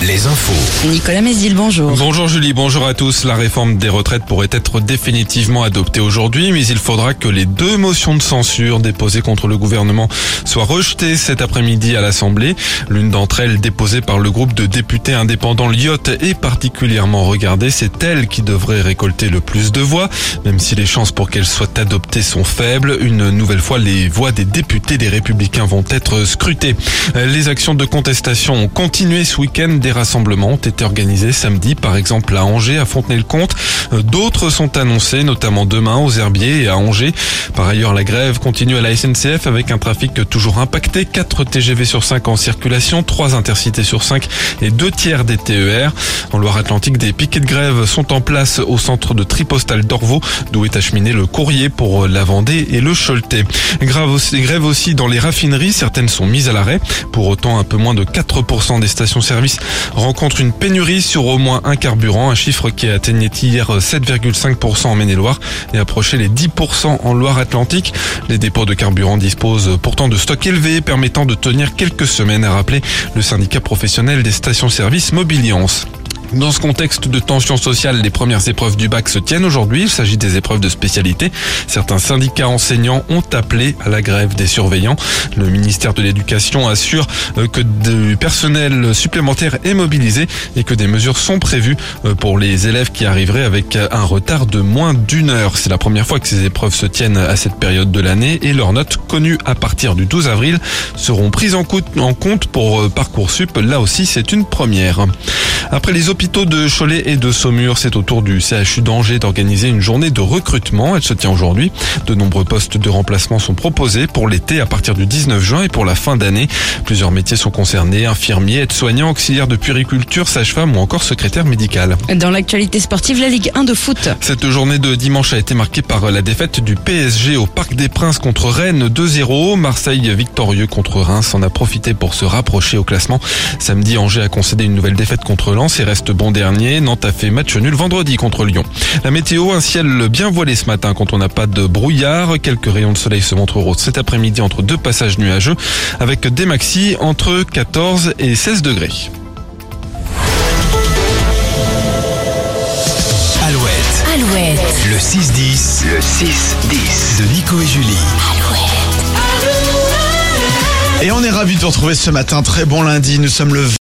Les infos. Nicolas Mézil, bonjour. Bonjour Julie, bonjour à tous. La réforme des retraites pourrait être définitivement adoptée aujourd'hui, mais il faudra que les deux motions de censure déposées contre le gouvernement soient rejetées cet après-midi à l'Assemblée. L'une d'entre elles, déposée par le groupe de députés indépendants Lyotte, est particulièrement regardée. C'est elle qui devrait récolter le plus de voix, même si les chances pour qu'elle soit adoptée sont faibles. Une nouvelle fois, les voix des députés des Républicains vont être scrutées. Les actions de contestation ont continué ce week-end. Des rassemblements ont été organisés samedi, par exemple à Angers, à Fontenay-le-Comte. D'autres sont annoncés, notamment demain aux Herbiers et à Angers. Par ailleurs, la grève continue à la SNCF avec un trafic toujours impacté. 4 TGV sur 5 en circulation, 3 intercités sur 5 et 2 tiers des TER. En Loire-Atlantique, des piquets de grève sont en place au centre de tripostal d'Orvaux, d'où est acheminé le courrier pour la Vendée et le Choletais. Grève aussi dans les raffineries, certaines sont mises à l'arrêt. Pour autant, un peu moins de 4% des stations-service rencontrent une pénurie sur au moins un carburant, un chiffre qui atteignait hier 7,5% en Maine-et-Loire et approchait les 10% en Loire-Atlantique. Les dépôts de carburant disposent pourtant de stocks élevés permettant de tenir quelques semaines, a rappelé le syndicat professionnel des stations-service Mobiliance. Dans ce contexte de tension sociale, les premières épreuves du bac se tiennent aujourd'hui. Il s'agit des épreuves de spécialité. Certains syndicats enseignants ont appelé à la grève des surveillants. Le ministère de l'Éducation assure euh, que du personnel supplémentaire est mobilisé et que des mesures sont prévues euh, pour les élèves qui arriveraient avec un retard de moins d'une heure. C'est la première fois que ces épreuves se tiennent à cette période de l'année et leurs notes connues à partir du 12 avril seront prises en compte pour euh, Parcoursup. Là aussi, c'est une première. Après les hôpitaux de Cholet et de Saumur, c'est au tour du CHU d'Angers d'organiser une journée de recrutement. Elle se tient aujourd'hui. De nombreux postes de remplacement sont proposés pour l'été à partir du 19 juin et pour la fin d'année. Plusieurs métiers sont concernés, infirmiers, aides-soignants, auxiliaires de puériculture, sage-femme ou encore secrétaire médical. Dans l'actualité sportive, la Ligue 1 de foot. Cette journée de dimanche a été marquée par la défaite du PSG au Parc des Princes contre Rennes 2-0. Marseille victorieux contre Reims en a profité pour se rapprocher au classement. Samedi, Angers a concédé une nouvelle défaite contre Lens et reste bon dernier. Nantes a fait match nul vendredi contre Lyon. La météo, un ciel bien voilé ce matin quand on n'a pas de brouillard. Quelques rayons de soleil se montreront cet après-midi entre deux passages nuageux avec des maxis entre 14 et 16 degrés. Alouette, Alouette. le 6-10. Le 6-10 de Nico et Julie. Et on est ravis de vous retrouver ce matin. Très bon lundi. Nous sommes le